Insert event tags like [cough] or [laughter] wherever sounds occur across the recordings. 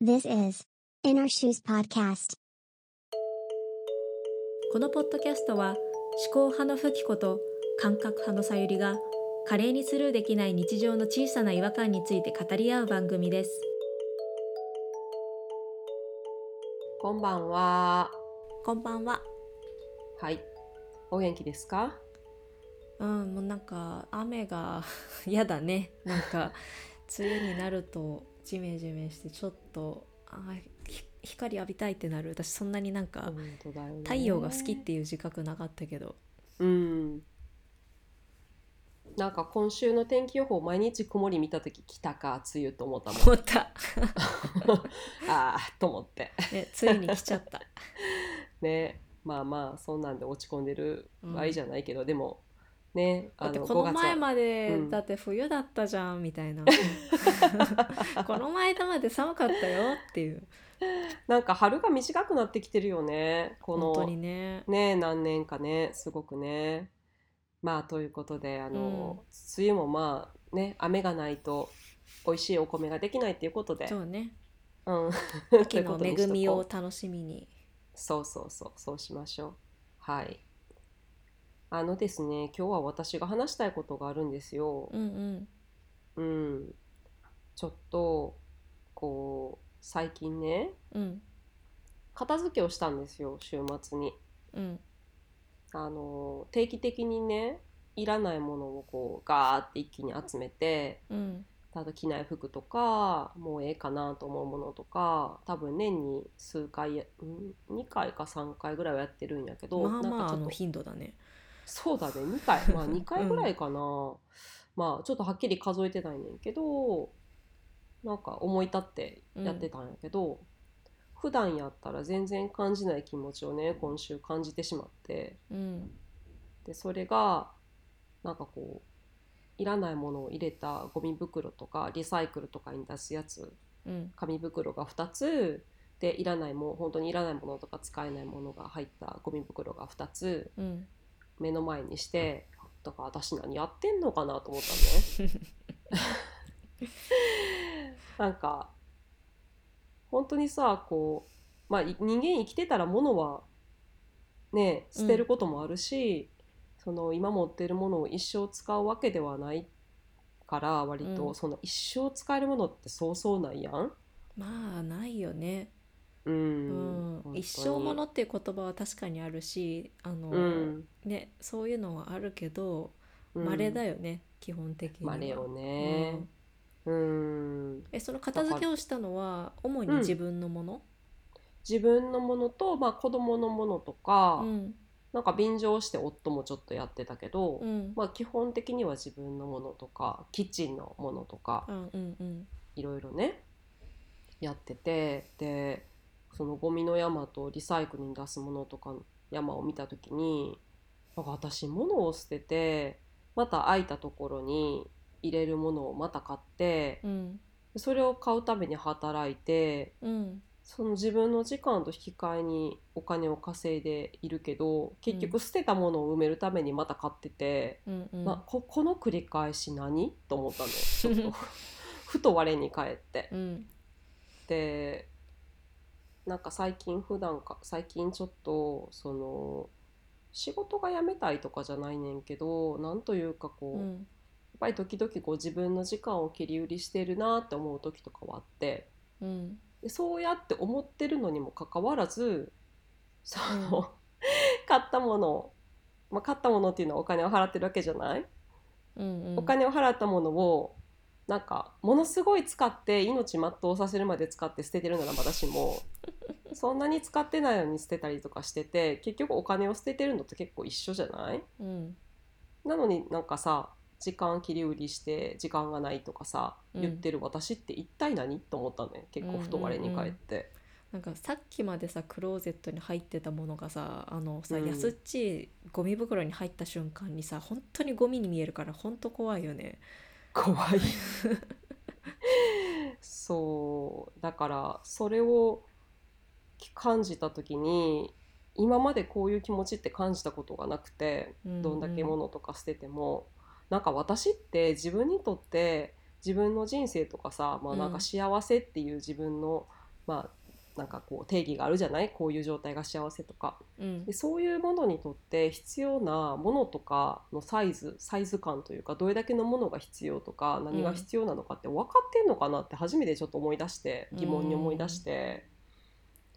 This is In Our Shoes Podcast. このポッドキャストは思考派のフキコと感覚派のさゆりが華麗にスルーできない日常の小さな違和感について語り合う番組です。こんばんは。こんばんは。はい。お元気ですか？うん、もうなんか雨が [laughs] 嫌だね。なんか梅雨になるとジメジメしてちょっとあひ光浴びたいってなる。私そんなになんか。太陽が好きっていう自覚なかったけど。うん。なんか今週の天気予報毎日曇り見た時来たか梅雨と思ったもん。思った。[laughs] ああと思って。ね、ついに来ちゃった。[laughs] ね。まあまあそんなんで落ち込んでる場合じゃないけど、でもねだってあのこの前まで、うん。だって冬だったじゃんみたいな。[laughs] この間まで寒かったよっていう。なんか春が短くなってきてるよね。この本当にね。ね何年かねすごくね。まあということであの、梅雨もまあね雨がないと美味しいお米ができないっていうことで、そうね。うん、[laughs] 秋の恵みを楽しみに。うそうそうそうそうしましょう。はい。あのですね今日は私が話したいことがあるんですよ。うんうんうん。ちょっとこう最近ねうん片付けをしたんですよ週末に。うんあの定期的にねいらないものをこうガーって一気に集めてうんただ着ない服とかもうええかなと思うものとか多分年に数回やん2回か3回ぐらいはやってるんやけど、まあまああの頻度だねそうだね。2回。まあ [laughs] 2回ぐらいかな、まあちょっとはっきり数えてないねんけどなんか思い立ってやってたんやけど、普段やったら全然感じない気持ちをね今週感じてしまって。うん。でそれがなんかこういらないものを入れたゴミ袋とかリサイクルとかに出すやつ。うん。紙袋が2つ。でいらないも本当にいらないものとか使えないものが入ったゴミ袋が2つ。うん目の前にしてだから私何やってんのかなと思ったのね。[laughs] なんか本当にさこう、まあ、い人間生きてたら物はね捨てることもあるし、その今持ってるものを一生使うわけではないから割と、うんその一生使えるものってそうそうないやん。まあないよね、ううん。一生ものっていう言葉は確かにあるしあの、うん。ねそういうのはあるけどうん。稀だよね、基本的には。稀ようねん。うん。えその片付けをしたのは主に自分のもの、自分のものと、まあ、子供のものとか、うん。なんか便乗して夫もちょっとやってたけど、うん。まあ、基本的には自分のものとかキッチンのものとかうんうんうん。いろいろねやっててでそのゴミの山とリサイクルに出すものとかの山を見た時になんか私物を捨ててまた空いたところに入れるものをまた買ってうん。それを買うために働いてうん。その自分の時間と引き換えにお金を稼いでいるけど結局捨てたものを埋めるためにまた買ってて、うんうん。なここの繰り返し何？と思ったの。ちょっと。[laughs] ふと我に返って。うん。でなんか最近普段か最近ちょっとその仕事が辞めたいとかじゃないねんけどなんというかこう、やっうんぱり時々こう自分の時間を切り売りしてるなって思う時とかはあって。うん。でそうやって思ってるのにもかかわらずその、[laughs] 買ったものを、まあ、買ったものっていうのはお金を払ってるわけじゃない、うんうん。お金を払ったものをなんかものすごい使って命全うさせるまで使って捨ててるならまだしも [laughs] そんなに使ってないのに捨てたりとかしてて結局お金を捨ててるのと結構一緒じゃない？うん。なのになんかさ時間切り売りして時間がないとかさうん。言ってる私って一体何？と思ったのね結構ふと我に返って。なんかさっきまでさクローゼットに入ってたものがさあのさ、うん。安っちいゴミ袋に入った瞬間にさ本当にゴミに見えるから本当怖いよね。怖い。そう。だからそれを感じた時に今までこういう気持ちって感じたことがなくてうんどんだけ物とか捨てても、なんか私って自分にとって自分の人生とかさ、まあ、なんか幸せっていう自分のまあなんかこう定義があるじゃない？こういう状態が幸せとか。うん。でそういうものにとって必要なものとかのサイズサイズ感というかどれだけのものが必要とか何が必要なのかって分かってんのかなって初めてちょっと思い出して疑問に思い出して、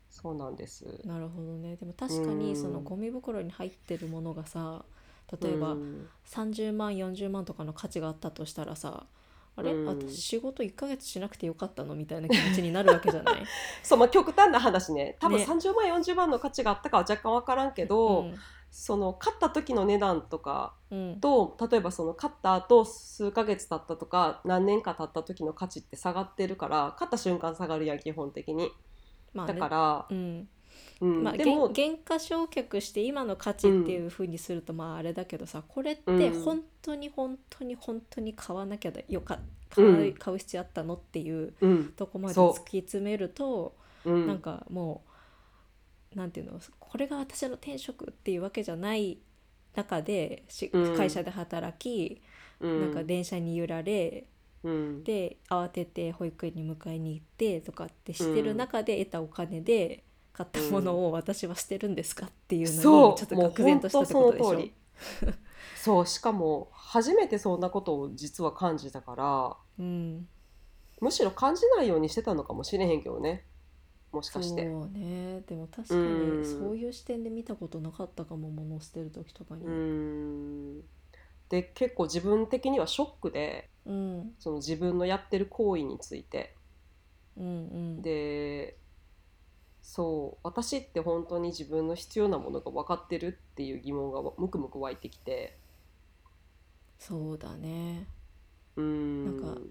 そうなんです。なるほどね。でも確かにそのゴミ袋に入ってるものがさ例えばうん。30万40万とかの価値があったとしたらさあれ、うん。私仕事1ヶ月しなくてよかったの？みたいな気持ちになるわけじゃない？[laughs] そうまあ、極端な話ね。多分ね30万40万の価値があったかは若干分からんけど、うん。その買った時の値段とかうん。と例えばその買った後数ヶ月経ったとか何年か経った時の価値って下がってるから買った瞬間下がるやん基本的に。まあね。だから、うんうん。まあ、でも原原価償却して今の価値っていうふうにするとまああれだけどさこれってうん本当に本当に本当に買わなきゃだよか買う,、うん。買う必要あったのっていううん。とこまで突き詰めるとう。ん。なんかもうなんていうのこれが私の転職っていうわけじゃない中で会社で働き、うん。なんか電車に揺られうん。で慌てて保育園に迎えに行ってとかってしてる中で得たお金で買ったものを私は捨てるんですかっていうのにちょっと愕然としたってことでしょ？そう。しかも初めてそんなことを実は感じたからうん、むしろ感じないようにしてたのかもしれへんけどね。もしかして。そうね。でも確かうんにそういう視点で見たことなかったかも物を捨てる時とかに。う。ん。で結構自分的にはショックでうん。その自分のやってる行為について。うんうん。でそう私って本当に自分の必要なものが分かってるっていう疑問がむくむく湧いてきて。そうだね。うん。なんか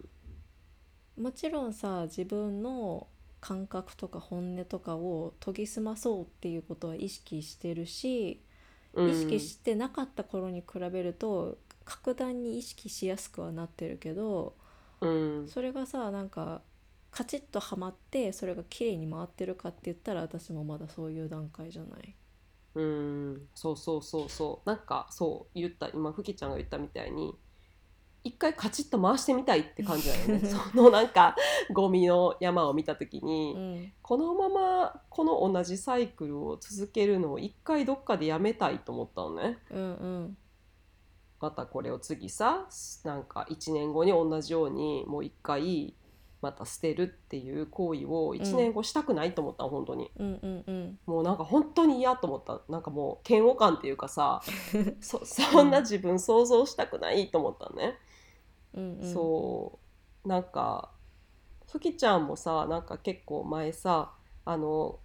もちろんさ自分の感覚とか本音とかを研ぎ澄まそうっていうことは意識してるし、うん。意識してなかった頃に比べると格段に意識しやすくはなってるけどうん。それがさなんかカチッとはまってそれが綺麗に回ってるかって言ったら私もまだそういう段階じゃない。うん。そうそうそうそう。なんかそう言った今ふきちゃんが言ったみたいに一回カチッと回してみたいって感じだよね。[laughs] そのなんかゴミの山を見た時に、うん。このままこの同じサイクルを続けるのを一回どっかでやめたいと思ったのね。うんうん。またこれを次さなんか1年後に同じようにもう一回また捨てるっていう行為を1年後したくないと思ったの、本当に。うんうんうん。もうなんか本当に嫌と思った。なんかもう嫌悪感っていうかさ [laughs] そそんな自分想像したくないと思ったのね、うんうん。そう。なんかふきちゃんもさなんか結構前さあの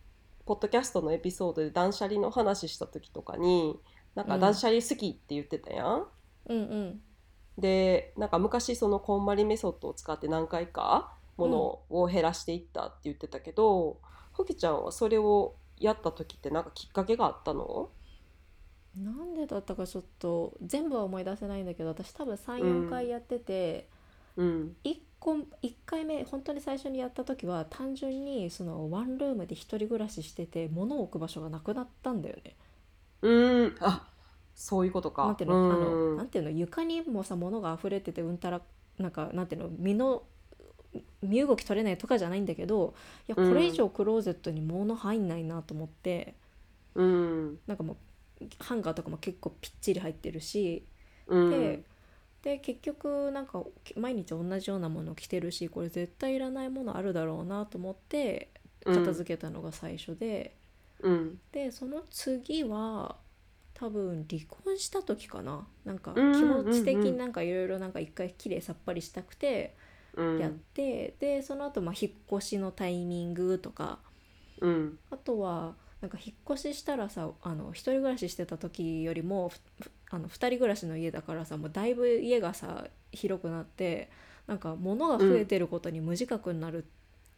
ポッドキャストのエピソードで断捨離の話した時とかになんかうん。断捨離好きって言ってたやん。うんうん。でなんか昔そのこんまりメソッドを使って何回かものを減らしていったって言ってたけど、ふきちゃんはそれをやった時ってなんかきっかけがあったの？なんでだったかちょっと全部は思い出せないんだけど私多分うん。34回やってて、うん。一個一回目本当に最初にやった時は単純にそのワンルームで一人暮らししてて物を置く場所がなくなったんだよね。うーん。あそういうことか。なんていうの,、あのうん。なんていうの床にもさ物が溢れててうんたらなんかなんていうの身の身動き取れないとかじゃないんだけどいやこれ以上クローゼットに物入んないなと思って、うん。なんかもうハンガーとかも結構ぴっちり入ってるし。うん。でで結局なんか毎日同じようなもの着てるしこれ絶対いらないものあるだろうなと思って片付けたのが最初で、うん。でその次は多分離婚した時かな。なんか気うん持ち的になんかいろいろなんか一回きれいさっぱりしたくてうんやって、でその後まあ引っ越しのタイミングとか。うん。あとはなんか引っ越ししたらさあの一人暮らししてた時よりもあの二人暮らしの家だからさもうだいぶ家がさ広くなってなんか物が増えてることに無自覚になる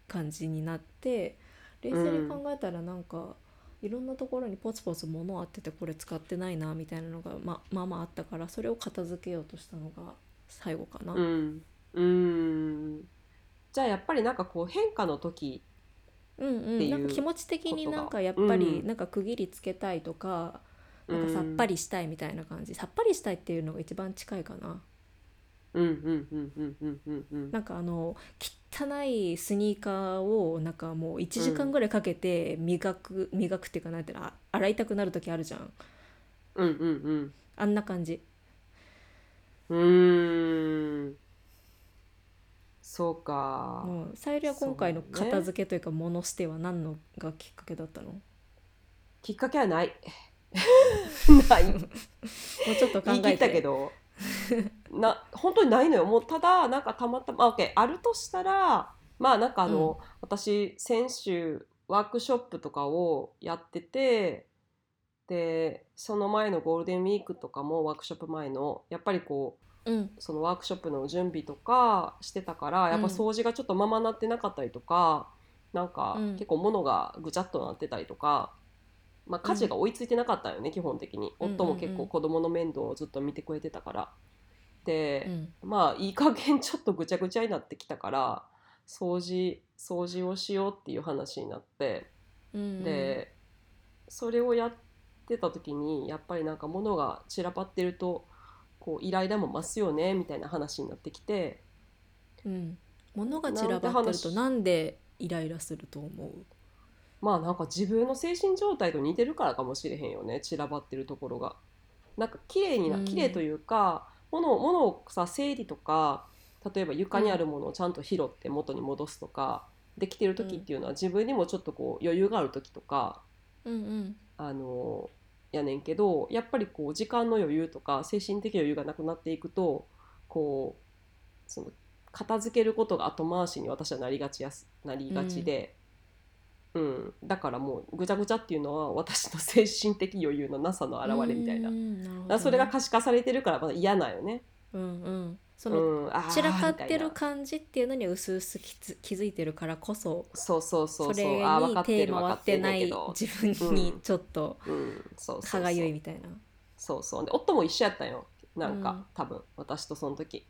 感じになって、冷静に考えたらなんか、いろんなところにポツポツ物あっててこれ使ってないなみたいなのがままあまああったからそれを片付けようとしたのが最後かな。うんうん。じゃあやっぱりなんかこう変化の時うんう、っていうんなんか気持ち的になんかやっぱりうん。なんか区切りつけたいとか、うん。なんかさっぱりしたいみたいな感じ。さっぱりしたいっていうのが一番近いかな。うんうんうんうんうんうんうん。なんかあの汚いスニーカーをなんかもう1時間ぐらいかけて磨く、磨くっていうかなんていうのあ洗いたくなる時あるじゃん。うんうんあんな感じ。うんうーんそうか、もうさゆりは今回の片付けというか物捨ては何のがきっかけだったの？もきっかけはない。[laughs] ない。うちょっと考えったけてど。な本当にないのよ。もうただなんかたまたまあ OK あるとしたらまあなんかあの、私先週ワークショップとかをやっててでその前のゴールデンウィークとかもワークショップ前のやっぱりこううん。そのワークショップの準備とかしてたからやっぱ掃除がちょっとままなってなかったりとか、なんかうん。結構物がぐちゃっとなってたりとか、まあ、家事が追いついてなかったよね、基本的に。うん。夫も結構子供の面倒をずっと見てくれてたから。で、うん。まあいい加減ちょっとぐちゃぐちゃになってきたから掃除掃除をしようっていう話になって。うん。でそれをやってた時にやっぱりなんか物が散らばってるとこうイライラも増すよねみたいな話になってきて。うん、物が散らばってるとなんでイライラすると思う？まあなんか自分の精神状態と似てるからかもしれへんよね散らばってるところが。なんか綺麗になうん。綺麗というか、物を物をさ整理とか例えば床にあるものをちゃんと拾って元に戻すとか、できてる時っていうのは自分にもちょっとこう余裕がある時とかうん。うんあのやねんけどやっぱりこう時間の余裕とか精神的余裕がなくなっていくとこうその片付けることが後回しに私はなりがちやすなりがちで、うん。だからもうぐちゃぐちゃっていうのは私の精神的余裕のなさの表れみたいな。だからそれが可視化されてるからまだ嫌なんよね。うんうんそうの、散らかってる感じっていうのに薄々気づ気づいてるからこそそうそうそうそてる分か回っててないんけど。自分にちょっと歯がゆいみたいな。そうそう。で夫も一緒やったんよ。なんか、うん。多分私とその時。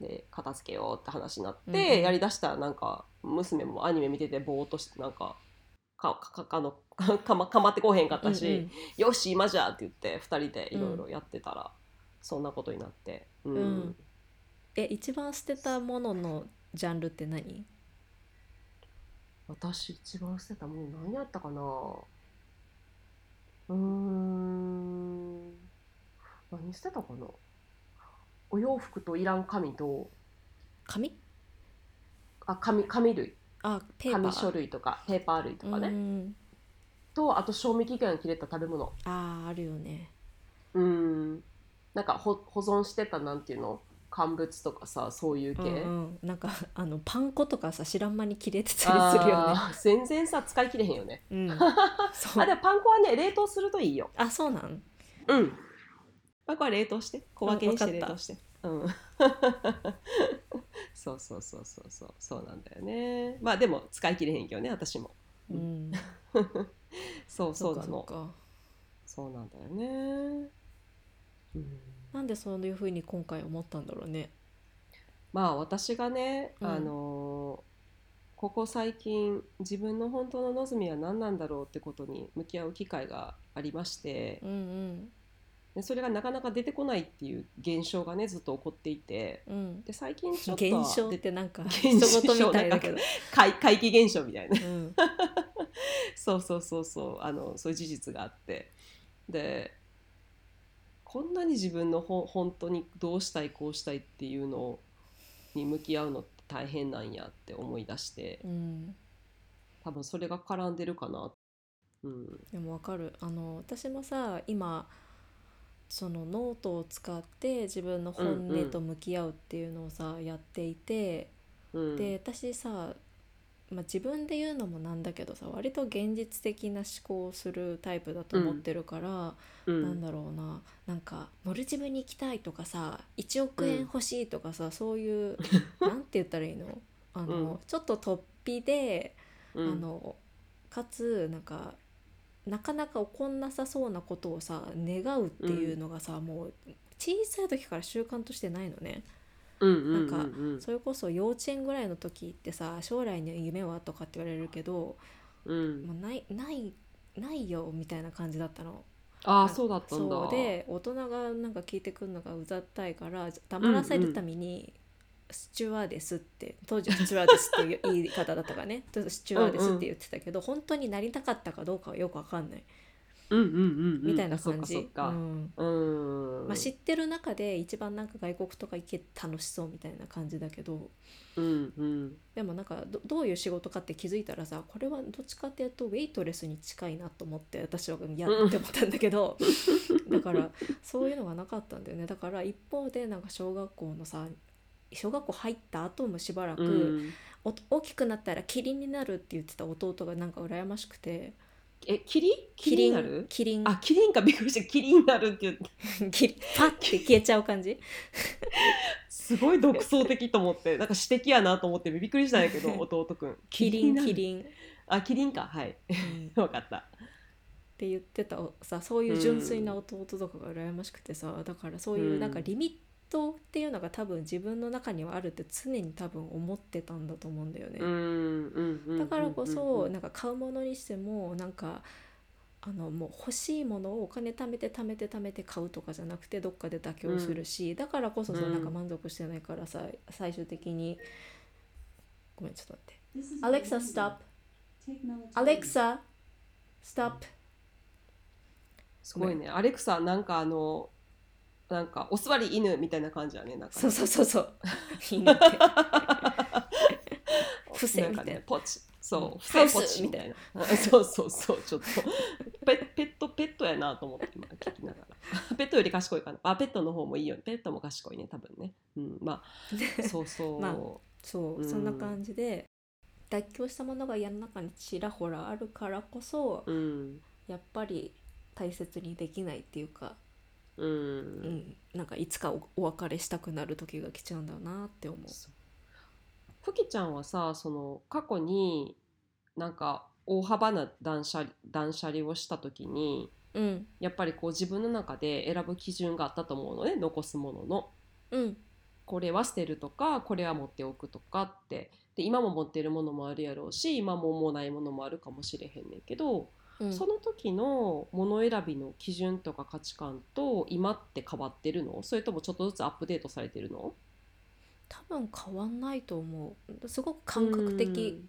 で片付けようって話になって、うんうん。やりだしたらなんか娘もアニメ見ててぼーっとしてなんかかかかあの [laughs] かまかまってこうへんかったし、うんうん。よし今じゃって言って2人でいろいろやってたら、そんなことになって。うん、うんえ一番捨てたもののジャンルって何？私一番捨てたもの何やったかな？うーん。何捨てたかな？お洋服といらん紙と。紙？あ紙紙類。あペーパー。紙書類とかペーパー類とかね、うん。とあと賞味期限切れた食べ物。あーあるよね。うん。なんかほ保存してたなんていうの？乾物とかさそういう系、うんうん、なんか [laughs] あのパン粉とかさ知らん間に切れてたりするよね。全然さ使い切れへんよね。うん。[laughs] あでもパン粉はね冷凍するといいよ。あそうなん？うん。パン粉は冷凍して？小分けにして冷凍して。うん。[laughs] そうそうそうそうそう。そうなんだよね。まあでも使い切れへんけどね私も。うん。そうそうなのそうか。そうなんだよね。うんなんでそういうふうに今回思ったんだろうね。まあ私がね、うん。あのここ最近自分の本当の望みは何なんだろうってことに向き合う機会がありまして。うんうん。でそれがなかなか出てこないっていう現象がねずっと起こっていて。うん。で最近ちょっと現象っでてなんか現象みたいだけど、怪怪奇現象みたいな。うん、[laughs] そうそうそうそうあのそういう事実があって。でこんなに自分のほ本当にどうしたいこうしたいっていうのに向き合うのって大変なんやって思い出してうん、多分それが絡んでるかな。うん。でもわかる。あの私もさ今そのノートを使って自分の本音と向き合うっていうのをさ、やっていてうん、で私さ、まあ、自分で言うのもなんだけどさ割と現実的な思考をするタイプだと思ってるから、うん。なんだろうな。なんかモルジブに行きたいとかさ1億円欲しいとかさ、そういう [laughs] なんて言ったらいいの？あの、うん。ちょっと突飛で、うん。あのかつなんかなかなか起こんなさそうなことをさ願うっていうのがさ、もう小さい時から習慣としてないのね。うんうんなんかうん。うんそれこそ幼稚園ぐらいの時ってさ将来の夢はとかって言われるけど、うん。もうないないないよみたいな感じだったの。ああそうだったんだ。そうで大人がなんか聞いてくるのがうざったいから黙らせるためにスチュワーデスって当時はスチュワーデスっていう言い方だったからね。スチュワーデスって言ってたけど、本当になりたかったかどうかはよくわかんない。うんうんうんうんみたいな感じ、まあ、知ってる中で一番なんか外国とか行けて楽しそうみたいな感じだけど。うんうん。でもなんかどどういう仕事かって気づいたらさこれはどっちかっていうとウェイトレスに近いなと思って私はやって思ったんだけど。[laughs] だからそういうのがなかったんだよね。だから一方でなんか小学校のさ小学校入った後もしばらく、うん。お大きくなったらキリンになるって言ってた弟がなんか羨ましくてえキリキリになる？キリンあキリンかびっくりした。キリンになるって言ってキリンパッて消えちゃう感じ。[laughs] すごい独創的と思って。なんか詩的やなと思ってびっくりしたんやけど [laughs] 弟くん。キリンキリン、あキリンか。はい。うん。わかった。って言ってた。さそういう純粋な弟とかが羨ましくてさ、だからそういうなんかリミットっていうのが多分自分の中にはあるって常に多分思ってたんだと思うんだよね。うんうんうんだからこうんそうん。なんか買うものにしてもなんかあのもう欲しいものをお金貯めて貯めて貯めて買うとかじゃなくてどっかで妥協するし、だからこそさうん。なんか満足してないからさ最終的にごめんちょっと待って。Alexa stop. Alexa stop. すごいね。アレクサなんかあのなんかお座り犬みたいな感じやねなんか。そうそうそうそう。いいねって。伏せみたいな。ねポチ。そううん。伏せポチ。みたいな。そうそうそうちょっと。ペペットペットやなと思って今聞きながら。[laughs] ペットより賢いかな。あペットの方もいいよね。ペットも賢いね多分ね。うんまあ [laughs] そうそう、まあそう、うん。そんな感じで妥協したものが家の中にちらほらあるからこそうん。やっぱり大切にできないっていうか、うん、うん、なんかいつかおお別れしたくなる時が来ちゃうんだなって思う。ふきちゃんはさその過去になんか大幅な断捨離断捨離をした時にうん。やっぱりこう自分の中で選ぶ基準があったと思うのね残すものの。うん。これは捨てるとかこれは持っておくとかって。で今も持ってるものもあるやろうし今ももうないものもあるかもしれへんねんけど、うん、その時のもの選びの基準とか価値観と今って変わってるの？それともちょっとずつアップデートされてるの？多分変わんないと思う。すごく感覚的。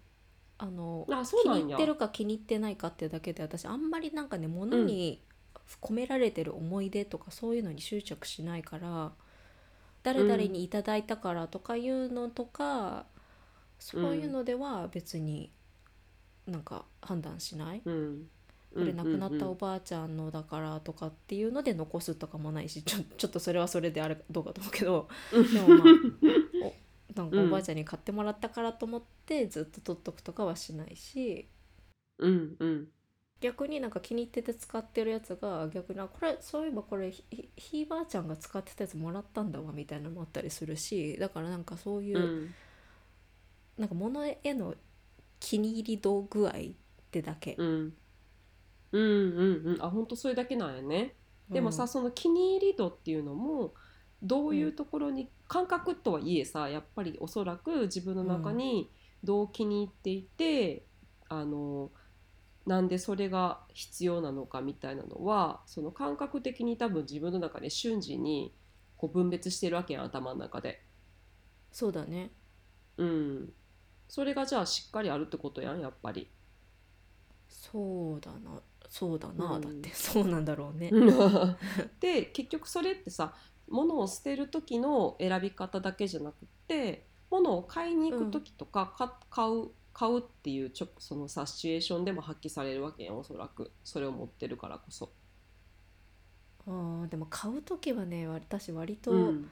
あの気に入ってるか気に入ってないかっていうだけで私あんまりなんかね物に込められてる思い出とかそういうのに執着しないから誰々にいただいたからとかいうのとか、そういうのでは別になんか判断しない、うんこれ亡くなったおうんばあちゃんのだからとかっていうので残すとかもないしちょちょっとそれはそれであれどうかと思うけど。でもまあおなんかおばあちゃんに買ってもらったからと思ってずっと取っとくとかはしないし。うんうん。逆になんか気に入ってて使ってるやつが逆にあこれそういえばこれひいばあちゃんが使ってたやつもらったんだわみたいなのもあったりするしだからなんかそういうう、ん。なんか物への気に入り度具合ってだけ。うんうんうんうん。あ本当それだけなんやね。でもさ、うんその気に入り度っていうのもどういうところに、感覚とはいえさやっぱりおそらく自分の中にどう気に入っていて、あのなんでそれが必要なのかみたいなのはその感覚的に多分自分の中で瞬時にこう分別してるわけやん頭の中で。そうだね。うん、それがじゃあしっかりあるってことやんやっぱり。そうだなそうだな、うん。だって。[laughs] そうなんだろうね。[laughs] で結局それってさ物を捨てる時の選び方だけじゃなくって物を買いに行く時とか、か買う買うっていうちょそのさシチュエーションでも発揮されるわけやんおそらく。それを持ってるからこそ。あーでも買う時はね私割と、うん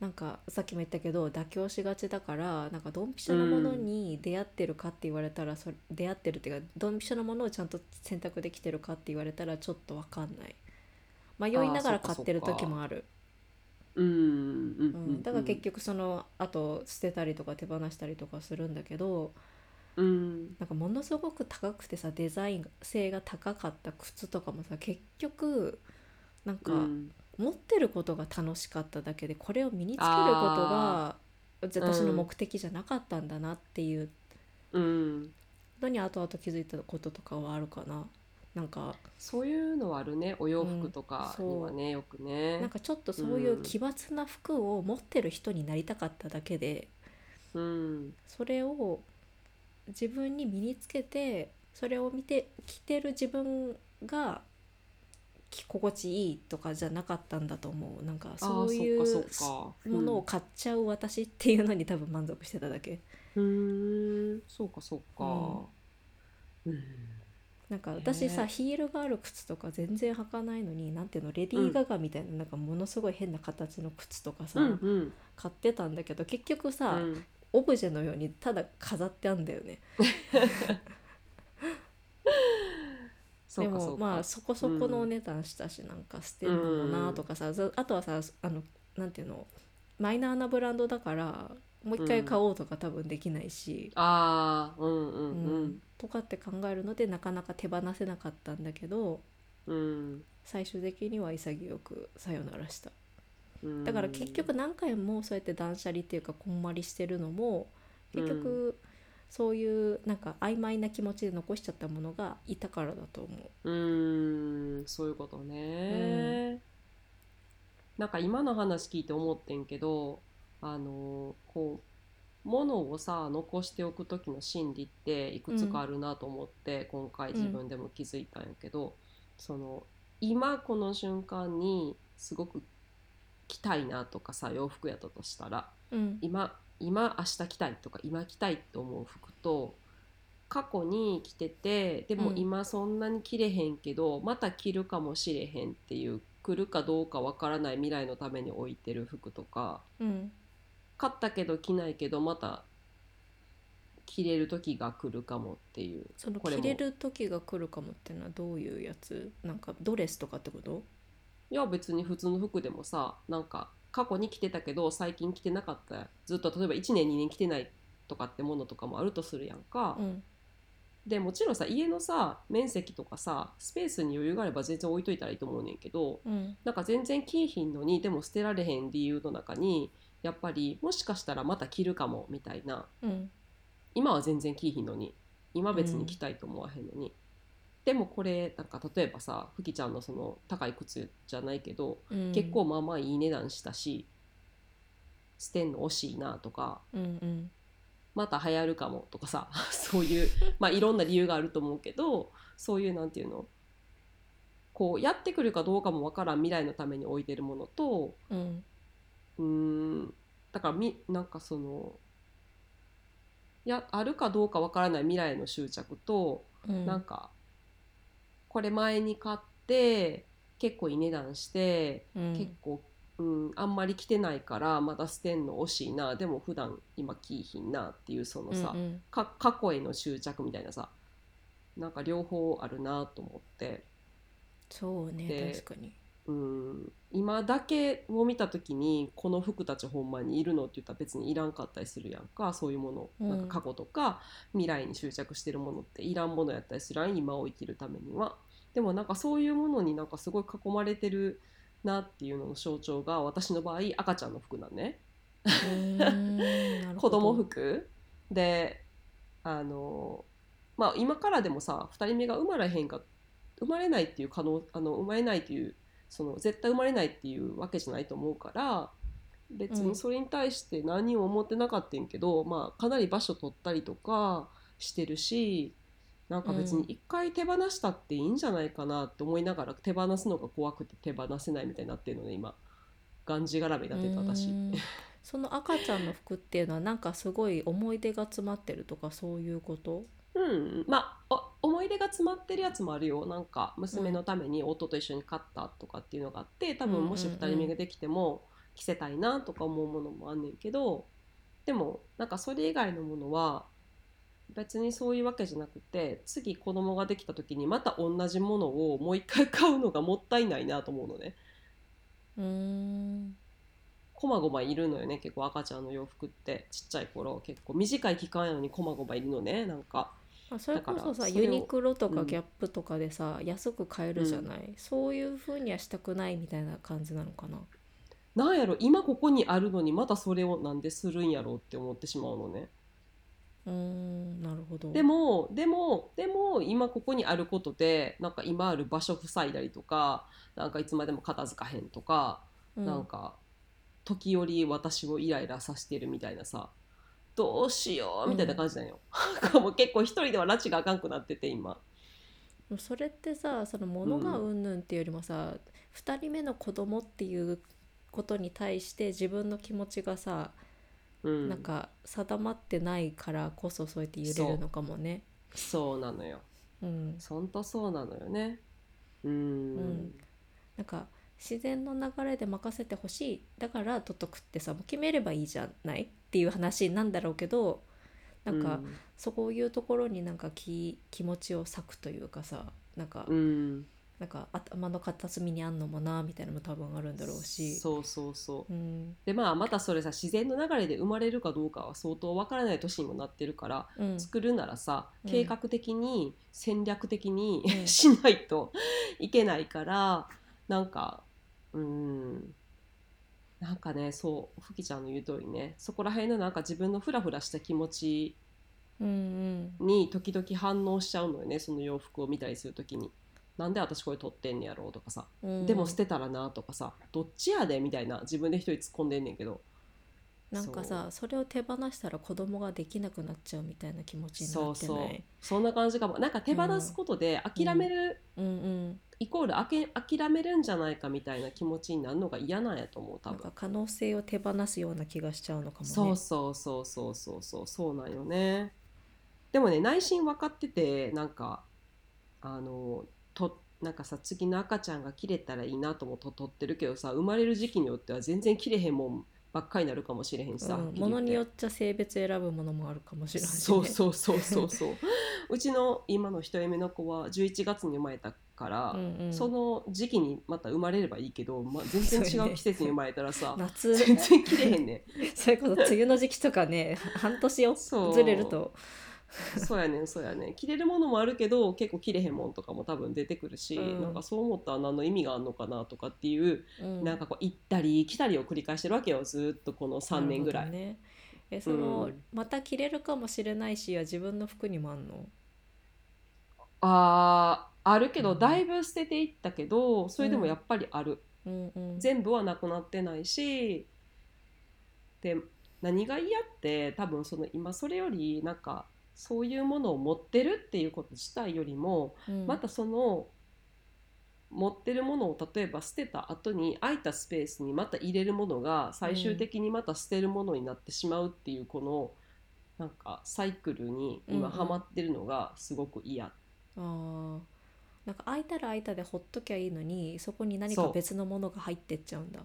なんかさっきも言ったけど妥協しがちだからなんかドンピシャなものに出会ってるかって言われたらそれ出会ってるっていうかドンピシャなものをちゃんと選択できてるかって言われたらちょっと分かんない。迷いながら買ってる時もある。うんだから結局そのあと捨てたりとか手放したりとかするんだけどうん。なんかものすごく高くてさデザイン性が高かった靴とかもさ結局なんか、うん持ってることが楽しかっただけでこれを身につけることが私の目的じゃなかったんだなっていう。うんのに後々気づいたこととかはあるかな？なんかそういうのはあるね。お洋服とかにはね、よくね。なんかちょっとそういう奇抜な服を持ってる人になりたかっただけで、うん。それを自分に身につけてそれを見て着てる自分が着心地いいとかじゃなかったんだと思う。なんかそういうものを買っちゃう私っていうのに多分満足してただけ。うーん。そうかそうか。うん。なんか私さねヒールがある靴とか全然履かないのになんていうのレディー・ガガみたいななんかものすごい変な形の靴とかさ、うんうん。買ってたんだけど結局さ、うん。オブジェのようにただ飾ってあんだよね [laughs] でもまあそこそこのお値段したし、なんか捨てるのもなとかさ、ずあとはさあのなんていうのマイナーなブランドだからもう一回買おうとか多分できないし、ああうんうんううん。んとかって考えるのでなかなか手放せなかったんだけどうん最終的には潔くさよならした。うん。だから結局何回もそうやって断捨離っていうかこんまりしてるのも結局そういうなんか曖昧な気持ちで残しちゃったものがいたからだと思う。うーんそういうことね、なんか今の話聞いて思ってんけどあのこう物をさ残しておく時の心理っていくつかあるなと思って、今回自分でも気づいたんやけど、その今この瞬間にすごく着たいなとかさ洋服やったとしたらうん。今今明日着たいとか今着たいって思う服と過去に着ててでもうん。今そんなに着れへんけど、また着るかもしれへんっていう来るかどうかわからない未来のために置いてる服とかうん。買ったけど着ないけどまた着れる時が来るかもっていうそのこれも。着れる時が来るかもっていうのはどういうやつ？なんかドレスとかってこと？いや別に普通の服でもさなんか過去に着てたけど最近着てなかった。ずっと例えば1年2年着てないとかってものとかもあるとするやんか。うん。でもちろんさ家のさ面積とかさスペースに余裕があれば全然置いといたらいいと思うねんけどうん。なんか全然着いひんのにでも捨てられへん理由の中にやっぱりもしかしたらまた着るかもみたいな。うん。今は全然着いひんのに。今別に着たいと思わへんのに、でもこれなんか例えばさふきちゃんのその高い靴じゃないけど、うん。結構まあまあいい値段したし捨てんの惜しいなとかうんうん。また流行るかもとかさ [laughs] そういうまあいろんな理由があると思うけどそういうなんていうのこうやってくるかどうかもわからん未来のために置いてるものとうん。うーんだからみなんかそのやあるかどうかわからない未来への執着と、うん。なんかこれ前に買って結構いい値段して、うん。結構、うん、あんまり着てないからまだ捨てんの惜しいな。でも普段今着いひんなっていうそのさ、うんうん。か過去への執着みたいなさなんか両方あるなと思って、そうねで確かに。うん、今だけを見た時にこの服たちほんまにいるのって言ったら別にいらんかったりするやんか。そういうもの、うん。なんか過去とか未来に執着してるものっていらんものやったりするやん今を生きるためには。でもなんかそういうものになんかすごい囲まれてるなっていうのの象徴が私の場合赤ちゃんの服なんね。子供服であのまあ今からでもさ2人目が生まれへんか生まれないっていう可能あの生まれないっていうその絶対生まれないっていうわけじゃないと思うから別うんにそれに対して何も思ってなかったんやけど、まあかなり場所取ったりとかしてるしなんか別に一回手放したっていいんじゃないかなって思いながら手放すのが怖くて手放せないみたいになってるのね今。がんじがらめになってた私。その赤ちゃんの服っていうのはなんかすごい思い出が詰まってるとかそういうこと？うん、まあお思い出が詰まってるやつもあるよ。なんか娘のために夫と一緒に買ったとかっていうのがあって多分もしうんうんうん2人目ができても着せたいなとか思うものもあんねんけどでもなんかそれ以外のものは別にそういうわけじゃなくて次子供ができた時にまた同じものをもう一回買うのがもったいないなと思うのね。うーんこまごまいるのよね結構赤ちゃんの洋服ってちっちゃい頃結構短い期間やのにこまごまいるのねなんか。まあそれこそさユニクロとうんかギャップとかでさ、安く買えるじゃない、そういう風にはしたくないみたいな感じなのかな？なんやろ今ここにあるのにまたそれをなんでするんやろうって思ってしまうのね。うーんなるほど。でもでもでも今ここにあることでなんか今ある場所塞いだりとかなんかいつまでも片付かへんとか、うん。なんか時折私をイライラさせてるみたいなさどうしようみたいな感じなんよ、[laughs] なんかもう結構一人では拉致があかんくなってて今。それってさその物がうんぬんっていうよりもさ、二人目の子供っていうことに対して自分の気持ちがさ、うん。なんか定まってないからこそそうやって揺れるのかもね。そう。なのよ。うん、ほんとそうなのよね。うん。うん。なんか自然の流れで任せてほしい。だから取っとくってさもう決めればいいじゃないっていう話なんだろうけどなんか、うん。そういうところになんか気気持ちを割くというかさなんか、うんなんか頭の片隅にあんのもなみたいなのも多分あるんだろうし。そうそうそう。うん。でまあまたそれさ自然の流れで生まれるかどうかは相当わからない年にもなってるからうん。作るならさうん。計画的に戦略的にうんしないといけないからなんかうん。なんかねそうふきちゃんの言う通りねそこら辺のなんか自分のフラフラした気持ちうん。に時々反応しちゃうのよねその洋服を見たりする時に。なんで私これ撮ってんねやろうとかさ、うん、でも捨てたらなとかさどっちやでみたいな自分で一人突っ込んでんねんけど。なんかさそれを手放したら子供ができなくなっちゃうみたいな気持ちになってそうそう。そんな感じかも。なんか手放すことで諦める、うん。うんイコールあけ諦めるんじゃないかみたいな気持ちになるのが嫌なんやと思う多分。なんか可能性を手放すような気がしちゃうのかもね。そうそうそうそうそうそう。そうなんよね。でもね内心分かっててなんかあのとなんかさ次の赤ちゃんが切れたらいいなと思って取ってるけどさ生まれる時期によっては全然切れへんもんばっかりになるかもしれへんしさ、うん、ものによっちゃ性別選ぶものもあるかもしれないし、ね、そうそうそうそうそう。うちの今の一人目の子は11月に生まれたから、うんうん。その時期にまた生まれればいいけど、まあ、全然違う季節に生まれたらさ、夏。全然切れへんね [laughs] それこそ梅雨の時期とかね半年をずれるとそうやねんそうやねん。切れるものもあるけど結構切れへんもんとかも多分出てくるし、うん。なんかそう思ったら何の意味があるのかなとかっていう、うん。なんかこう行ったり来たりを繰り返してるわけよずっとこの3年ぐらい。ねえその、うん。また着れるかもしれないしは自分の服にもあんの？あーあるけうん。どだいぶ捨てていったけどそれでもやっぱりある。うんうん。全部はなくなってないしで何が嫌って多分その今それよりなんかそういうものを持ってるっていうこと自体よりもうん。またその持ってるものを例えば捨てた後に空いたスペースにまた入れるものが最終的にまた捨てるものになってしまうっていうこのなんかサイクルに今うんうんハマってるのがすごく嫌。あー。なんか空いたら空いたでほっときゃいいのにそこに何か別のものが入ってっちゃうんだ。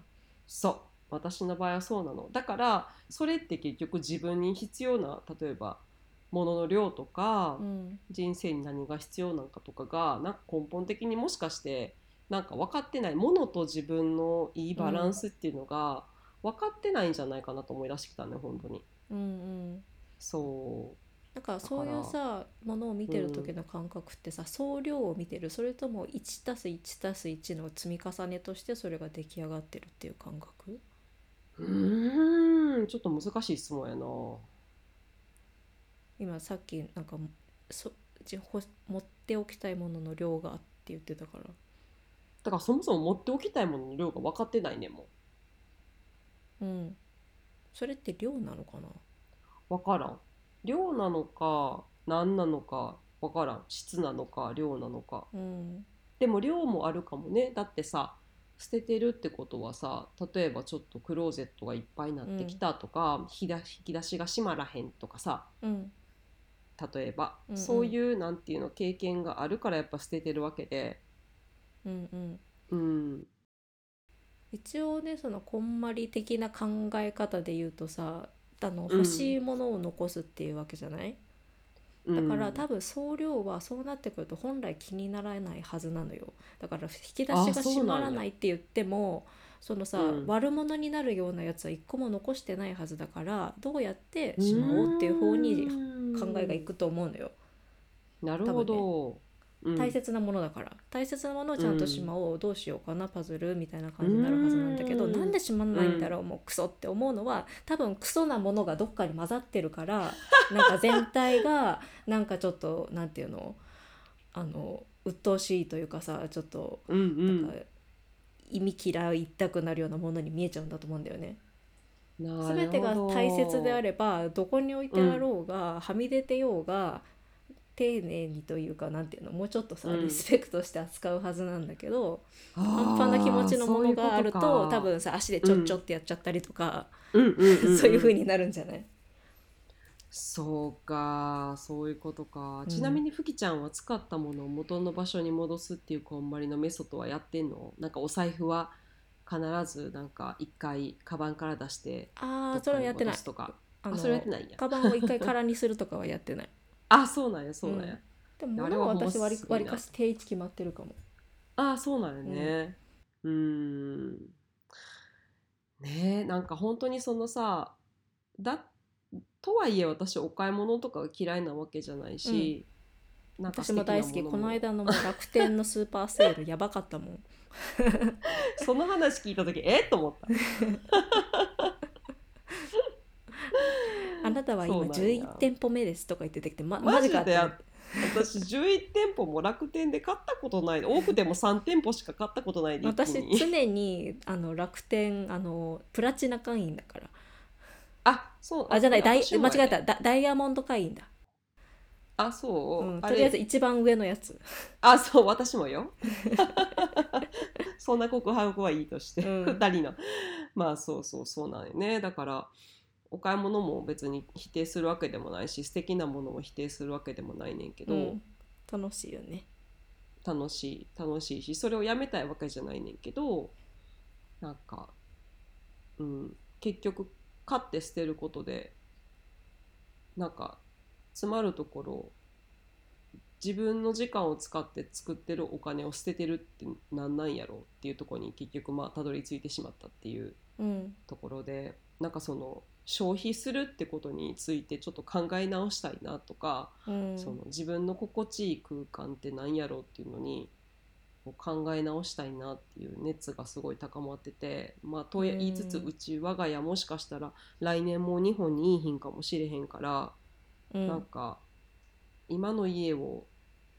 そう。私の場合はそうなの。だからそれって結局自分に必要な例えば物の量とか、うん。人生に何が必要なのかとかがなんか根本的にもしかしてなんか分かってないものと自分のいいバランスっていうのが分かってないんじゃないかなと思い出してきたね本当に。うんうん。そなんかそういうさものを見てる時の感覚ってさ、総量を見てる。それとも 1+1+1 の積み重ねとしてそれが出来上がってるっていう感覚？うんちょっと難しい質問やな今さっきなんかそじほ持っておきたいものの量がって言ってたから。だからそもそも持っておきたいものの量が分かってないねんもんうん。それって量なのかな？分からん。量なのか何なのか分からん。質なのか量なのか。うん。でも量もあるかもね。だってさ捨ててるってことはさ例えばちょっとクローゼットがいっぱいになってきたとか、引き出引き出しが閉まらへんとかさうん例えば、うんうん。そういうなんていうの経験があるからやっぱ捨ててるわけで。うんうん。うん。一応ねそのこんまり的な考え方で言うとさあのうん。欲しいものを残すっていうわけじゃない、だからうん多分総量はそうなってくると本来気にならないはずなのよ。だから引き出しが閉まらないって言ってもそのさ、うん。悪者になるようなやつは一個も残してないはずだからどうやってしまおうっていう方に考えがいくと思うのよ。なるほど、うん。大切なものだから、大切なものをちゃんとしまおう、どうしようかな。パズルみたいな感じになるはずなんだけど、うん。なんでしまんないんだろう、もうクソって思うのは多分クソなものがどっかに混ざってるから [laughs] なんか全体がなんかちょっとなんていうの？あの鬱陶しいというかさちょっとうんうん。なんか意味嫌いたくなるようなものに見えちゃうんだと思うんだよね。全てが大切であればどこに置いてあろうが、はみ出てようが丁寧にというかなんていうのもうちょっとさ、うんリスペクトして扱うはずなんだけど半端な気持ちのものがあると多分さ足でちょっちょってやっちゃったりとか、うんうんうんん。[laughs] そういう風になるんじゃない？そうかそういうことか、うん。ちなみにふきちゃんは使ったものを元の場所に戻すっていうこんまりのメソッドはやってんの？なんかお財布は必ずなんか一回カバンから出してああそれはやってない。とか。ああそれやってないんや。カバンを一回空にするとかはやってない。[laughs] あそうなんやそうなんや、でもあれ物は私割りすごいな。割りかし定位置決まってるかも。あそうなんやね。うーん。ねえなんか本当にそのさだとはいえ私お買い物とかが嫌いなわけじゃないし、なんか私も大好き。この間の楽天のスーパーセール [laughs] やばかったもん。その話聞いた時え？っと思った。あなたは今そうなんや。11店舗目ですとか言っててきて、ま、ママジかって私11店舗も楽天で買ったことない。多くても3店舗しか買ったことないで私に。常にあの楽天あのプラチナ会員だからあそうあじゃないダ間違えた。ダダイヤモンド会員だ、あそう、うん、あとりあえずれ一番上のやつ、あそう私もよ。そんな告白はいいとして、うん。2人の。まあそうそうそうなんよね。だからお買い物も別に否定するわけでもないし素敵なものも否定するわけでもないねんけど、うん、楽しいよね。楽しい楽しいしそれをやめたいわけじゃないねんけどなんか、うん、結局買って捨てることでなんか詰まるところ自分の時間を使って作ってるお金を捨ててるってなんなんやろうっていうところに結局まあたどり着いてしまったっていううん。ところでなんかその消費するってことについてちょっと考え直したいなとか、うん。その自分の心地いい空間って何やろうっていうのにこう考え直したいなっていう熱がすごい高まっててまあと言いつつうんうち我が家もしかしたら来年も日本にいい品かもしれへんから、うん。なんか今の家を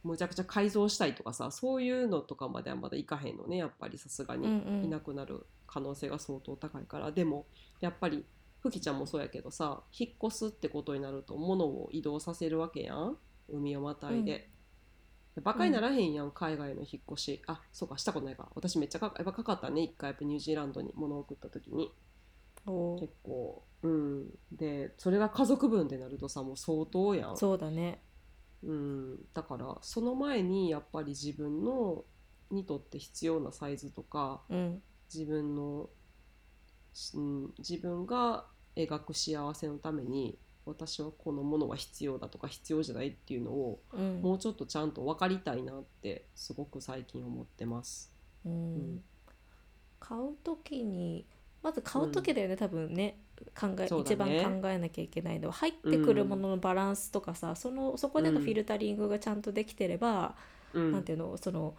むちゃくちゃ改造したいとかさそういうのとかまではまだいかへんのねやっぱりさすがに。うんうん。いなくなる可能性が相当高いから、でもやっぱりふきちゃんもそうやけどさ引っ越すってことになると物を移動させるわけやん。海をまたいで。バカにならへんやん、海外の引っ越し。あそうかしたことないか。私めっちゃかやっぱかかったね一回やっぱニュージーランドに物を送った時に。結構うん。でそれが家族分でなるとさもう相当やん。そうだね。うん、だからその前にやっぱり自分のにとって必要なサイズとかうん。自分の、うん、自分が描く幸せのために私はこのものは必要だとか必要じゃないっていうのをうん。もうちょっとちゃんと分かりたいなってすごく最近思ってます。うん。ん。買う時にまず買う時だよね、多分ね。考え、そうだ一番ね考えなきゃいけないのは。入ってくるもののバランスとかさ、そのそこでのフィルタリングがちゃんとできてれば、うん、なんていうのその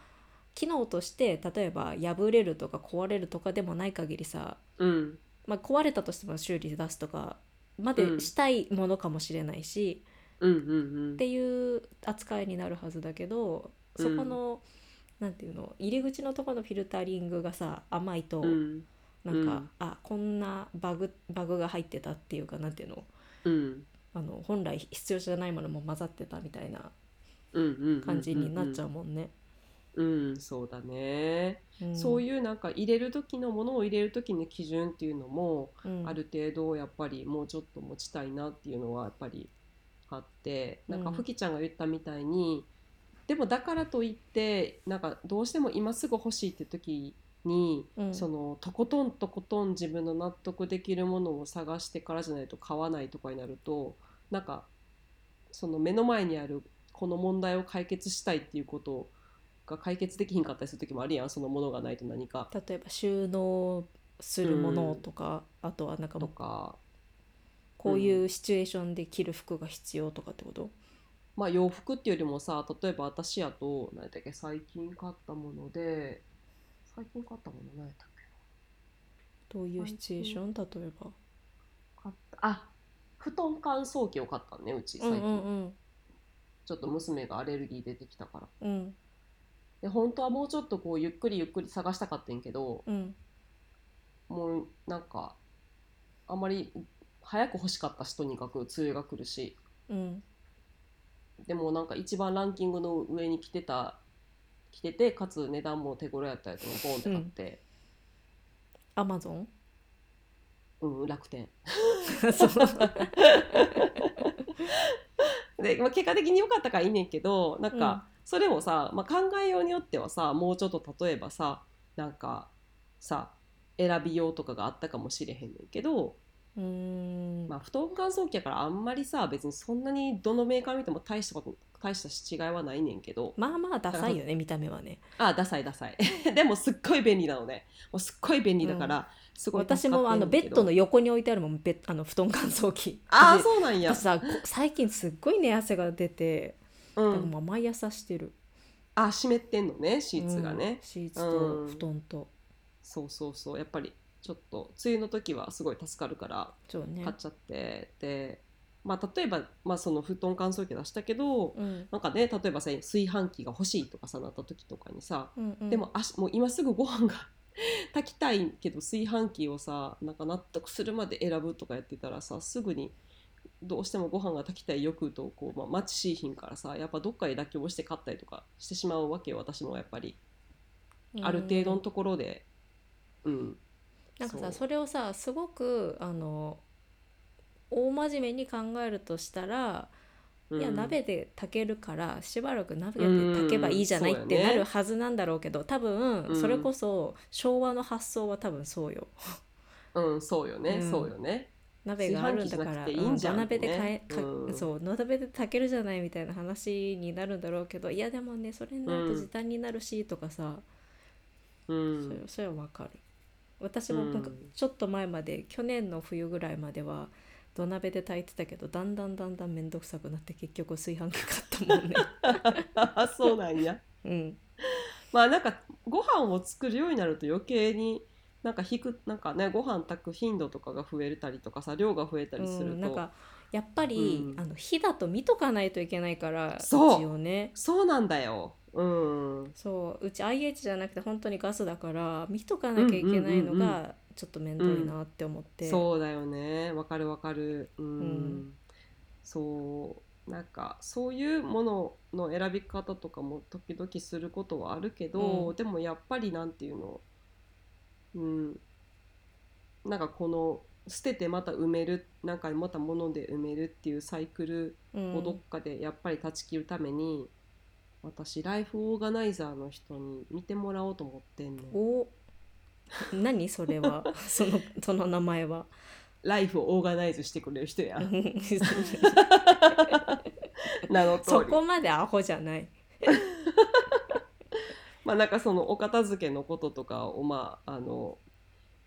機能として例えば破れるとか壊れるとかでもない限りさ、うん。まあ、壊れたとしても修理で出すとかまでしたいものかもしれないし、うんうんっていう扱いになるはずだけどそこの、なんていうの入り口のところのフィルタリングがさ甘いと、うん。うんなんか、うん。あこんなバグバグが入ってたっていうかなんていうのうん。あの本来必要じゃないものも混ざってたみたいなうんうん。感じになっちゃうもんね。うん。そうだね。うん。そういうなんか入れる時のものを入れる時の基準っていうのもうん。ある程度やっぱりもうちょっと持ちたいなっていうのはやっぱりあってなんかうんふきちゃんが言ったみたいに、でもだからといってなんかどうしても今すぐ欲しいって時に、うん。そのとことんとことん自分の納得できるものを探してからじゃないと買わないとかになるとなんかその目の前にあるこの問題を解決したいっていうことが解決できひんかったりする時もあるやん。そのものがないと何か。例えば収納するものとか、あとはなんかとか。こういうシチュエーションで着る服が必要とかってこと、まあ洋服っていうよりもさ例えば私やと何だっけ最近買ったもので最近買ったもの何やったっけどういうシチュエーション？例えば買った。あ布団乾燥機を買ったねうちうん最近、うん。ちょっと娘がアレルギー出てきたから。うんで本当はもうちょっとこうゆっくりゆっくり探したかったんやけどうん。もうなんかあんまり早く欲しかったしとにかく梅雨が来るし。うん。でもなんか一番ランキングの上に来てた来ててかつ値段も手頃やったやつをボンって買って、アマゾンうん楽天。[laughs] [laughs] で、まあ、結果的に良かったからいいねんけどなんかそれもさ、まあ、考えようによってはさもうちょっと例えばさなんかさ選びようとかがあったかもしれへんねんけど、うーん。まあ、布団乾燥機やからあんまりさ別にそんなにどのメーカー見ても大したこと大した違いはないねんけど。まあまあダサいよね見た目はね。あダサいダサい。[laughs] でもすっごい便利なのね。もうすっごい便利だから、すごい助私もあのベッドの横に置いてあるもんベッあの布団乾燥機。ああ私そうなんや。私さこ最近すっごい寝汗が出て、うだからんもう毎朝してる。あ湿ってんのねシーツがね、うん。シーツと布団と、そうそうそう。やっぱりちょっと梅雨の時はすごい助かるからそうね。買っちゃって、でまあ例えば、まあ、その布団乾燥機出したけど、うん。なんかね例えばさ炊飯器が欲しいとかさなった時とかにさ、うんうん。でもあしもう今すぐご飯が [laughs] 炊きたいけど炊飯器をさなんか納得するまで選ぶとかやってたらさすぐにどうしてもご飯が炊きたい欲とこう、まあ、マッチしいひんからさやっぱどっかで妥協して買ったりとかしてしまうわけよ私もやっぱり、ある程度のところで。うん。なんかさそれをさすごくあの大真面目に考えるとしたら、いやうん鍋で炊けるからしばらく鍋で炊けばいいじゃないうんってなるはずなんだろうけど多分うん。それこそ昭和の発想は多分そうよ。うん、そうよね、うん。そうよね。鍋があるんだから鍋で買えうん。そう土鍋で炊けるじゃないみたいな話になるんだろうけどいやでもねそれになると時短になるしとかさ、うそれん、それはわかる。私もなんかうん。ちょっと前まで、去年の冬ぐらいまでは土鍋で炊いてたけどだんだんだんだん面倒くさくなって結局炊飯器買ったもんね。あ [laughs] そうなんや。うん。まあなんかご飯を作るようになると余計になんか引くなんかねご飯炊く頻度とかが増えたりとかさ量が増えたりすると、うん、なんかやっぱり、うん。あの火だと見とかないといけないからそう。ね。そうなんだよ。うん、そううち IH じゃなくて本当にガスだから見とかなきゃいけないのうんうんうんがちょっと面倒いなって思って、そうだよね。わかるわかる。うん、うん。そう。なんかそういうものの選び方とかも時々することはあるけど、うん。でもやっぱりなんていうの？うん。なんかこの捨ててまた埋めるなんかまた物で埋めるっていうサイクルうん。をどっかでやっぱり断ち切るために、私ライフオーガナイザーの人に見てもらおうと思ってんねんお。何？それは？[laughs] そのその名前は？ライフをオーガナイズしてくれる人や。[laughs] 名の通り。そこまでアホじゃない [laughs] まあなんかそのお片付けのこととかをまああの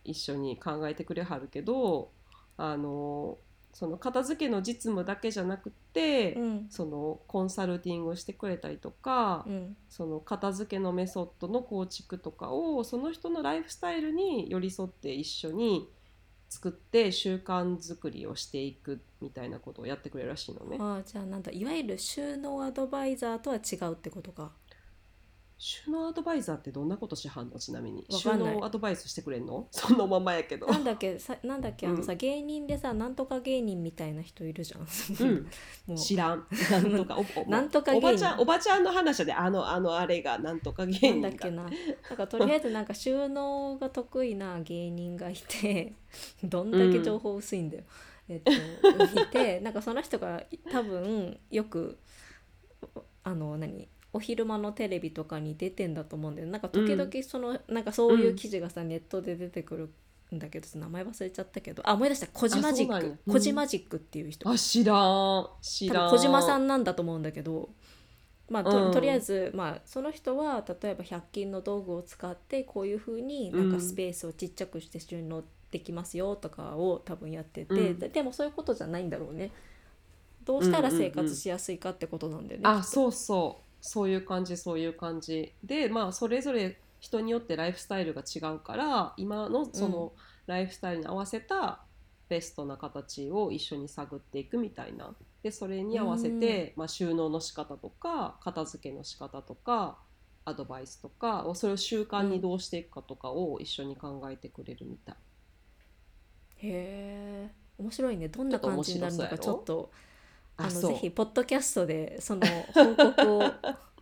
一緒に考えてくれはるけどあのその片付けの実務だけじゃなくて、うん。そのコンサルティングをしてくれたりとか、うん。その片付けのメソッドの構築とかをその人のライフスタイルに寄り添って一緒に作って習慣作りをしていくみたいなことをやってくれるらしいのね。ああじゃあなんだいわゆる収納アドバイザーとは違うってことか収納アドバイザーってどんなことしはんの？ちなみに。収納アドバイスしてくれんの？[laughs] そのままやけど。なんだっけ？さなんだっけ？あのさ、う芸人でさなんとか芸人みたいな人いるじゃん、うん、[laughs] もう。知らん。[laughs] なんとかおおなんとか芸人。おばちゃんおばちゃんの話であのあのあれがなんとか芸人が。なんだっけな？なんかとりあえずなんか収納が得意な芸人がいてどんだけ情報薄いんだよ、えっといてなんかその人が多分よくあの何？お昼間のテレビとかに出てんだと思うんだよなんか時々その、なんかそういう記事がさ、ネットで出てくるんだけど名前忘れちゃったけど。あ思い出した。コジマジック。うなんやうん。コジマジックっていう人。あ知らん。知らん。小島さんなんだと思うんだけど、まあ、とうん。とりあえず、まあ、その人は例えば100均の道具を使ってこういうふうになんかうんスペースをちっちゃくして収納できますよとかを多分やってて、うん。ででもそういうことじゃないんだろうね。どうしたら生活しやすいかってことなんだよね。あそうそうそういう感じそういう感じ。でまあそれぞれ人によってライフスタイルが違うから今のそのライフスタイルに合わせたベストな形を一緒に探っていくみたいな。でそれに合わせて、まあ、収納の仕方とか片付けの仕方とかアドバイスとかそれを習慣にどうしていくかとかを一緒に考えてくれるみたい。へえ面白いね。どんな感じになるのかちょっとあのぜひポッドキャストでその報告を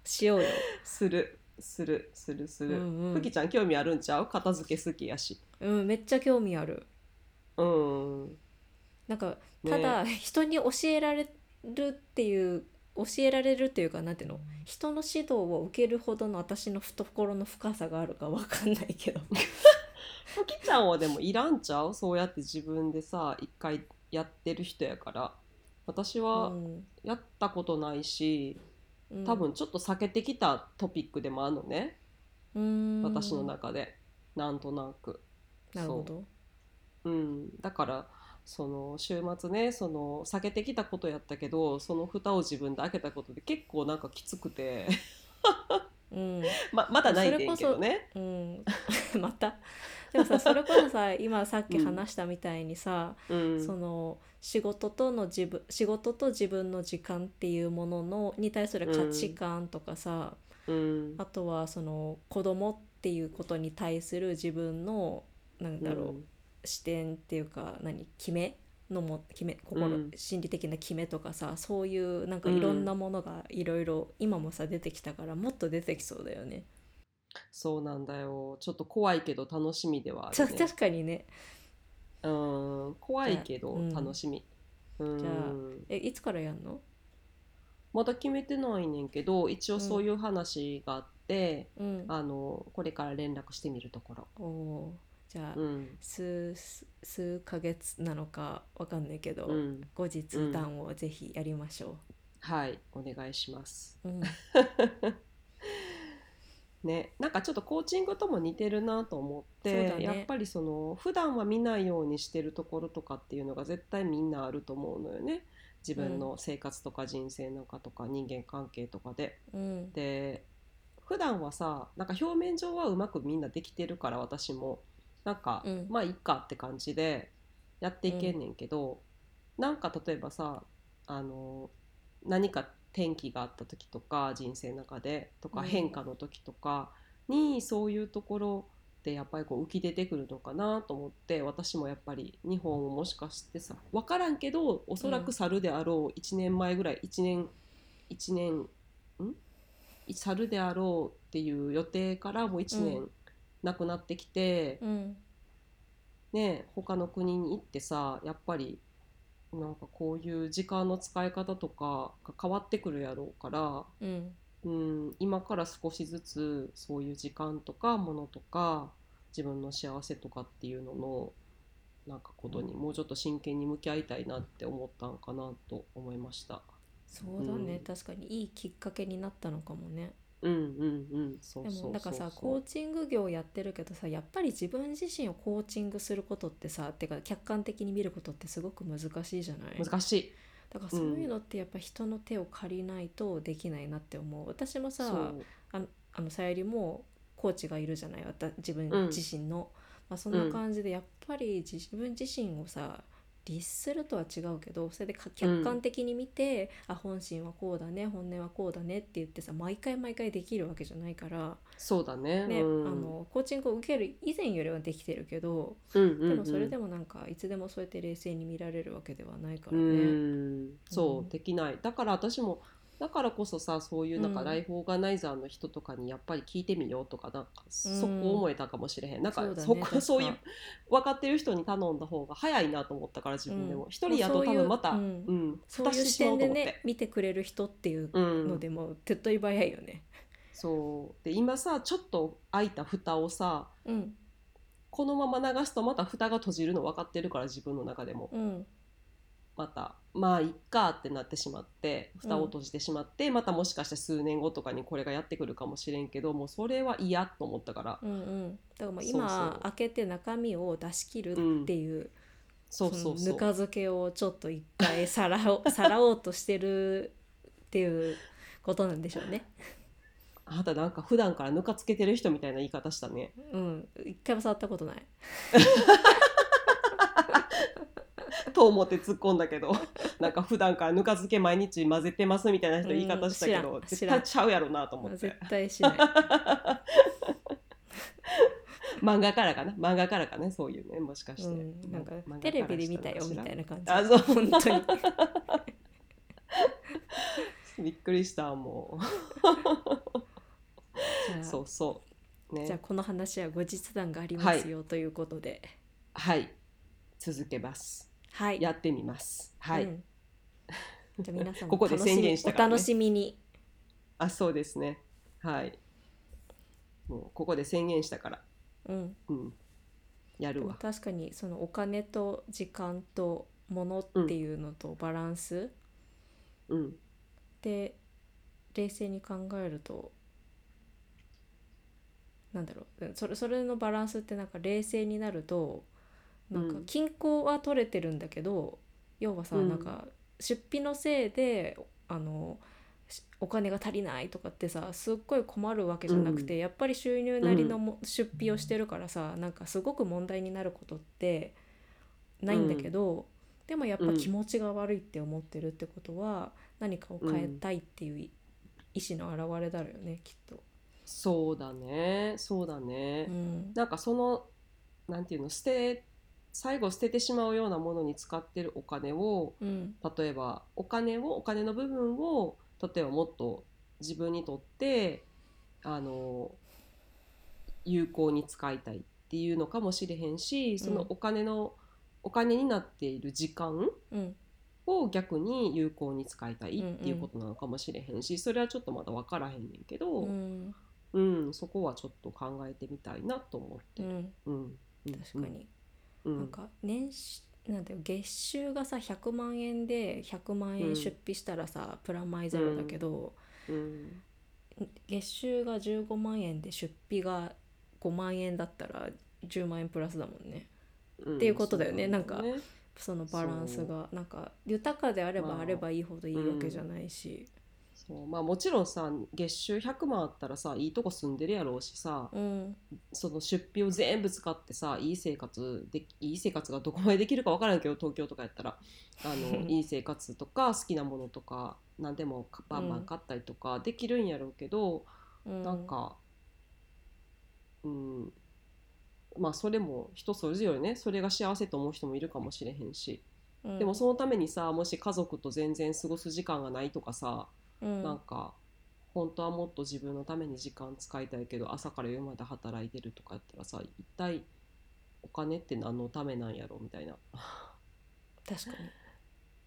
しようよ。[laughs] する。する。する。する。うんうん。ふきちゃん興味あるんちゃう？片付け好きやし。うん、めっちゃ興味ある。うん。なんかね。ただ、人に教えられるっていう教えられるっていうかなんていうの？人の指導を受けるほどの私の懐の深さがあるかわかんないけど。[laughs] ふきちゃんはでもいらんちゃう？そうやって自分でさ一回やってる人やから私はうん。やったことないし、うん。多分ちょっと避けてきたトピックでもあるのね、うん。私の中で。なんとなく。なるほど。そう、うん、だからその週末ねその避けてきたことやったけどその蓋を自分で開けたことで結構なんかきつくてうん。ままだないねんけどね。うん。[laughs] また。でもさ [laughs] それこそさ今さっき話したみたいにさ、うん。その仕事との自分仕事と自分の時間っていうもののに対する価値観とかさ、うん。あとはその子供っていうことに対する自分のなんだろう、うん。視点っていうか何決めのも決め心、うん。心理的な決めとかさそういうなんかいろんなものがいろいろ今もさ出てきたからもっと出てきそうだよね。そうなんだよ。ちょっと怖いけど楽しみではあるね。確かにね。うん。怖いけどじゃあうん。楽しみ、うんじゃあえいつからやんの？まだ決めてないねんけど一応そういう話があって、うん。あのこれから連絡してみるところ、おーじゃあ、うん。数数数ヶ月なのかわかんないけど、うん、後日談をぜひやりましょはいお願いします。う。うん。[laughs] ねなんかちょっとコーチングとも似てるなと思って、ね。やっぱりその普段は見ないようにしてるところとかっていうのが絶対みんなあると思うのよね。自分の生活とか人生なんかとか人間関係とかで。うん。で普段はさなんか表面上はうまくみんなできてるから私もなんか、うん。まあいっかって感じでやっていけんねんけど、なんか例えばさあの何か転機があった時とか人生の中でとかうん。変化の時とかに、そういうところでやっぱりこう浮き出てくるのかなと思って私もやっぱり日本をもしかしてさ分からんけどおそらく去るであろう1年前ぐらい1年1年ん？去るであろうっていう予定からもう1う年なくなってきて、うんね他の国に行ってさやっぱりなんかこういう時間の使い方とかが変わってくるやろうから、うんうん、今から少しずつそういう時間とかものとか自分の幸せとかっていうののなんかことにもうちょっと真剣に向き合いたいなって思ったんかなと思いました。そうだね、うん確かにいいきっかけになったのかもね。うんうんうん。そうでそうそうそう。もなんかさコーチング業やってるけどさやっぱり自分自身をコーチングすることってさてか客観的に見ることってすごく難しいじゃない？難しい。だからそういうのってやっぱ人の手を借りないとできないなって思う。私もさあのあのさゆりもコーチがいるじゃない？自分うん。自身の、まあ、そんな感じでやっぱり自分自身をさ律するとは違うけどそれでか客観的に見て、あ本心はこうだね本音はこうだねって言ってさ毎回毎回できるわけじゃないから、そうだね。ねうん、あのコーチングを受ける以前よりはできてるけどうんうんうん、でもそれでもなんかいつでもそうやって冷静に見られるわけではないからうね。ん。そう、うん。できない。だから私もだからこそさそういうなんかうん。ライフオーガナイザーの人とかにやっぱり聞いてみようとかなんかうん。そこ思えたかもしれへん、なんかそこそういう分かってる人に頼んだ方が早いなと思ったから自分でも。うん一、人やと多分また、そうういうん。そういう視点でうと思って。ね。見てくれる人っていううんのでも手っ取り早いよね。そう。で今さちょっと開いた蓋をさうん。このまま流すとまた蓋が閉じるの分かってるから自分の中でも。うんまたまあいっかってなってしまって蓋を閉じてしまって、またもしかして数年後とかにこれがやってくるかもしれんけどもうそれは嫌と思ったから、うんうん。だからまあそう今開けて中身を出し切るっていうそうそうそう。のぬか漬けをちょっと一回さらお [laughs] さらおうとしてるっていうことなんでしょうね。あなたなんか普段からぬかつけてる人みたいな言い方したね。うん、一回も触ったことない。[laughs] [laughs] と思って突っ込んだけど [laughs] なんか普段からぬか漬け毎日混ぜてますみたいな人言い方したけど、うん知絶対ちゃうやろなと思って。絶対しない。[laughs] 漫画からかな？漫画からかねそういうねもしかして、うん、なんかテレビで見たよみたら。いな感じ。あそう。本当に。びっくりしたもう。そうそう。ね。じゃあこの話は後日談がありますよ、ということで、はい。続けますはい。やってみます。はい、うん。じゃあ皆さん [laughs] ここで宣言したからね。お楽しみに。あそうですね。はい。もうここで宣言したから。うん。うん。やるわ。確かにそのお金と時間と物っていうのとバランス。うん。で冷静に考えるとなんだろう。それそれのバランスってなんか冷静になるとなんかうん。均衡は取れてるんだけど、要はさ、うん。なんか出費のせいであのしお金が足りないとかってさすっごい困るわけじゃなくて、やっぱり収入なりのも、出費をしてるからさなんかすごく問題になることってないんだけど、でもやっぱ気持ちが悪いって思ってるってことは、何かを変えたいっていうい意思の表れだろうよねきっと。そうだねそうだね、うん。なんかそのなんていうの捨て最後捨ててしまうようなものに使ってるお金をうん。例えばお金をお金の部分を例えばもっと自分にとってあの有効に使いたいっていうのかもしれへんしそのお金の、お金になっている時間うん。を逆に有効に使いたいっていうことなのかもしれへんし、それはちょっとまだ分からへんねんけど、うん。うんそこはちょっと考えてみたいなと思って。る。うん。うん。うん。確かに、うん。なんか年収なんだよ月収がさ100万円で100万円出費したらさ、プラマイゼロだけど、うん。月収が15万円で出費が5万円だったら10万円プラスだもんね。うん。っていうことだよね。そうなんかそのバランスが。なんか豊かであればまああればいいほどいいわけじゃないし、そう。まあもちろんさ月収100万あったらさいいとこ住んでるやろうしさうん。その出費を全部使ってさいい生活でいい生活がどこまでできるか分からんけど東京とかやったらあの [laughs] いい生活とか好きなものとか何でもバンバン買ったりとかできるんやろうけど、うん。なんかうん。まあそれも人それぞれねそれが幸せと思う人もいるかもしれへんし、うん。でもそのためにさもし家族と全然過ごす時間がないとかさ、うん。なんか本当はもっと自分のために時間使いたいけど朝から夜まで働いてるとかやったらさ一体お金って何のためなんやろみたいな。確かに。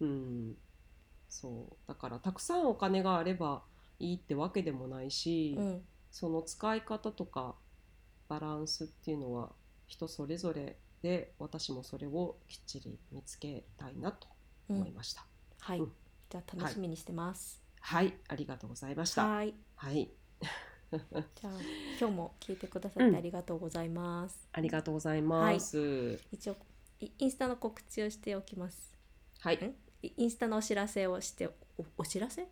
[laughs] うん。そう。だからたくさんお金があればいいってわけでもないし、うん。その使い方とかバランスっていうのは人それぞれで私もそれをきっちり見つけたいなとうん思いました、はい、うん。じゃあ楽しみにしてます。はいありがとうございました。はい。はい。[laughs] じゃあ今日も聞いてくださってありがとうございます、ありがとうございます。一応イインスタの告知をしておきます。はい、ん？イインスタのお知らせをしておお知らせ？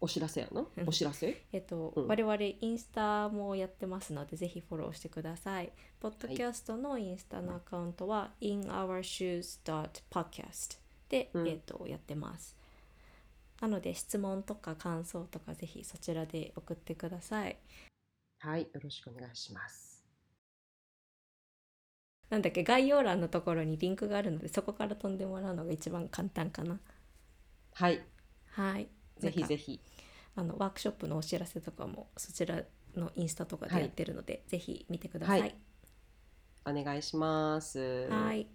お知らせやな？うん。お知らせ？えっと、うん。我々インスタもやってますのでぜひフォローしてください。ポッドキャストのインスタのアカウントは、inourshoes.podcast で、うん。えっとやってます。なので質問とか感想とかぜひそちらで送ってください。はいよろしくお願いしますなんだっけ概要欄のところにリンクがあるのでそこから飛んでもらうのが一番簡単かな。はいはい。ぜひぜひひあのワークショップのお知らせとかもそちらのインスタとかでやってるので、ぜひ見てください。はいお願いしますはい。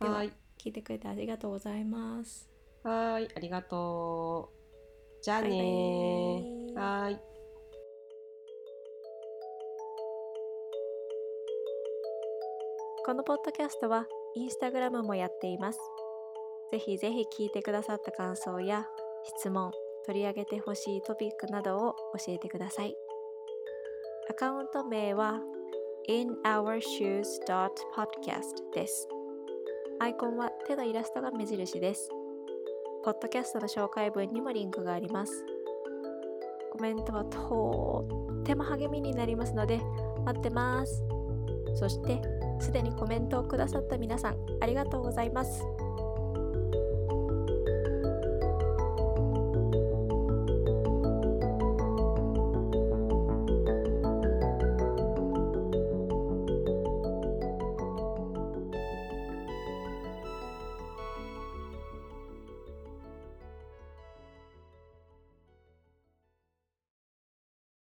でははい聞いてくれてありがとうございます。はいありがとうじゃあねはいこのポッドキャストはインスタグラムもやっています。ぜひぜひ聞いてくださった感想や質問、取り上げてほしいトピックなどを教えてください。アカウント名は inourshoes.podcast です。アイコンは手のイラストが目印です。ポッドキャストの紹介文にもリンクがあります。コメントはとっても励みになりますので待ってます。そして、すでにコメントをくださった皆さん、ありがとうございます。